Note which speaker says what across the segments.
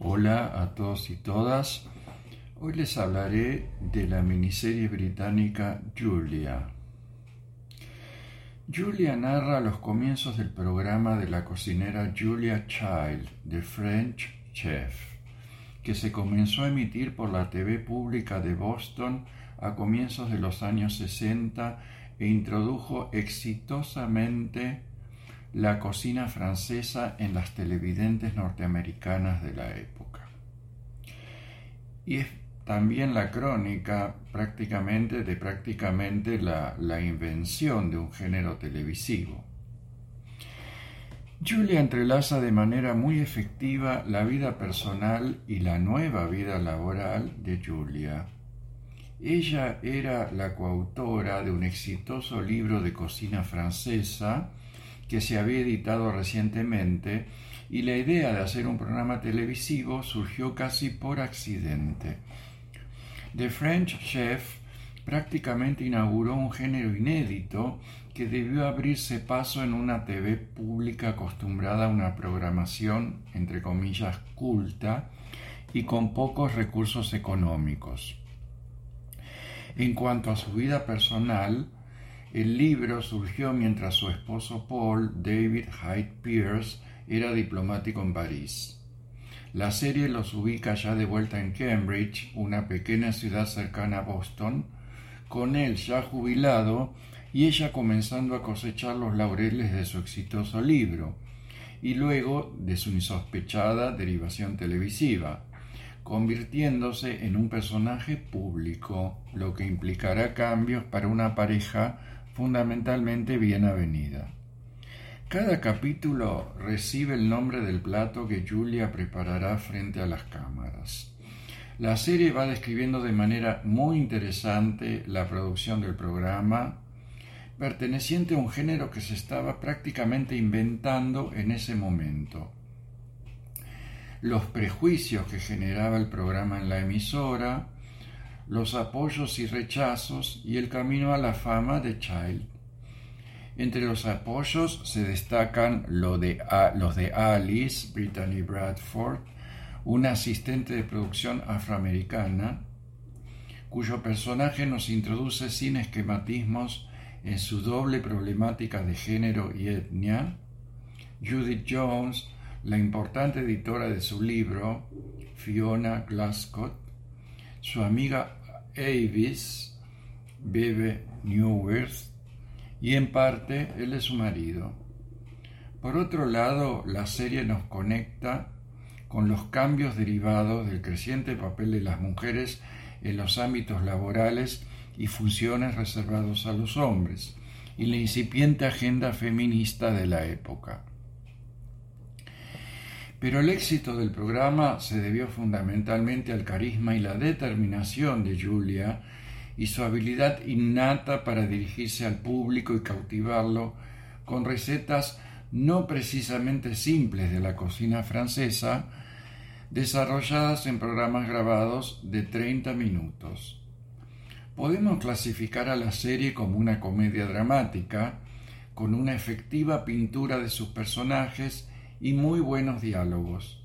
Speaker 1: Hola a todos y todas. Hoy les hablaré de la miniserie británica Julia. Julia narra los comienzos del programa de la cocinera Julia Child, The French Chef, que se comenzó a emitir por la TV pública de Boston a comienzos de los años 60 e introdujo exitosamente la cocina francesa en las televidentes norteamericanas de la época. Y es también la crónica prácticamente de prácticamente la, la invención de un género televisivo. Julia entrelaza de manera muy efectiva la vida personal y la nueva vida laboral de Julia. Ella era la coautora de un exitoso libro de cocina francesa que se había editado recientemente y la idea de hacer un programa televisivo surgió casi por accidente. The French Chef prácticamente inauguró un género inédito que debió abrirse paso en una TV pública acostumbrada a una programación, entre comillas, culta y con pocos recursos económicos. En cuanto a su vida personal, el libro surgió mientras su esposo Paul David Hyde Pierce era diplomático en París. La serie los ubica ya de vuelta en Cambridge, una pequeña ciudad cercana a Boston, con él ya jubilado y ella comenzando a cosechar los laureles de su exitoso libro, y luego de su insospechada derivación televisiva convirtiéndose en un personaje público, lo que implicará cambios para una pareja fundamentalmente bien avenida. Cada capítulo recibe el nombre del plato que Julia preparará frente a las cámaras. La serie va describiendo de manera muy interesante la producción del programa, perteneciente a un género que se estaba prácticamente inventando en ese momento los prejuicios que generaba el programa en la emisora, los apoyos y rechazos y el camino a la fama de Child. Entre los apoyos se destacan los de Alice, Brittany Bradford, una asistente de producción afroamericana, cuyo personaje nos introduce sin esquematismos en su doble problemática de género y etnia, Judith Jones, la importante editora de su libro, Fiona Glascott, su amiga Avis, Bebe Newworth, y en parte él es su marido. Por otro lado, la serie nos conecta con los cambios derivados del creciente papel de las mujeres en los ámbitos laborales y funciones reservados a los hombres, y la incipiente agenda feminista de la época. Pero el éxito del programa se debió fundamentalmente al carisma y la determinación de Julia y su habilidad innata para dirigirse al público y cautivarlo con recetas no precisamente simples de la cocina francesa, desarrolladas en programas grabados de 30 minutos. Podemos clasificar a la serie como una comedia dramática, con una efectiva pintura de sus personajes y muy buenos diálogos.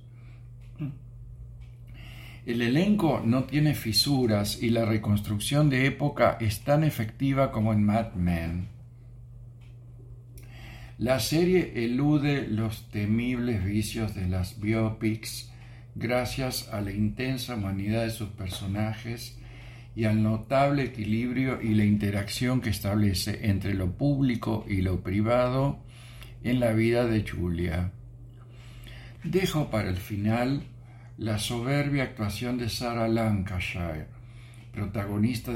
Speaker 1: El elenco no tiene fisuras y la reconstrucción de época es tan efectiva como en Mad Men. La serie elude los temibles vicios de las biopics gracias a la intensa humanidad de sus personajes y al notable equilibrio y la interacción que establece entre lo público y lo privado en la vida de Julia. Dejo para el final la soberbia actuación de Sarah Lancashire, protagonista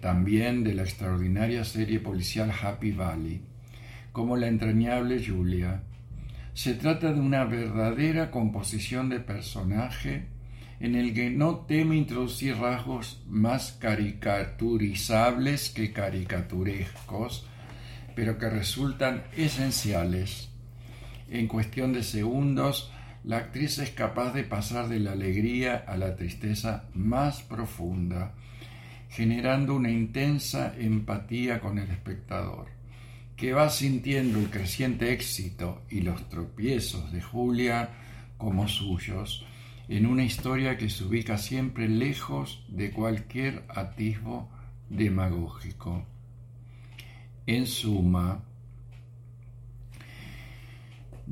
Speaker 1: también de la extraordinaria serie policial Happy Valley, como la entrañable Julia. Se trata de una verdadera composición de personaje en el que no teme introducir rasgos más caricaturizables que caricaturescos, pero que resultan esenciales en cuestión de segundos, la actriz es capaz de pasar de la alegría a la tristeza más profunda, generando una intensa empatía con el espectador, que va sintiendo el creciente éxito y los tropiezos de Julia como suyos, en una historia que se ubica siempre lejos de cualquier atisbo demagógico. En suma,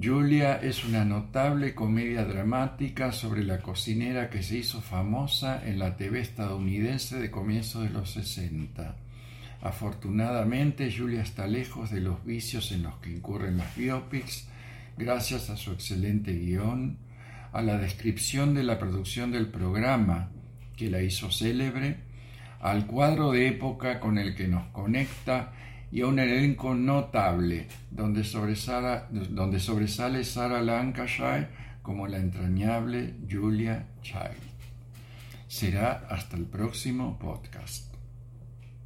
Speaker 1: Julia es una notable comedia dramática sobre la cocinera que se hizo famosa en la TV estadounidense de comienzos de los 60. Afortunadamente, Julia está lejos de los vicios en los que incurren las biopics, gracias a su excelente guion, a la descripción de la producción del programa que la hizo célebre, al cuadro de época con el que nos conecta y a un elenco notable donde donde sobresale Sarah Lancashire como la entrañable Julia Child. Será hasta el próximo podcast.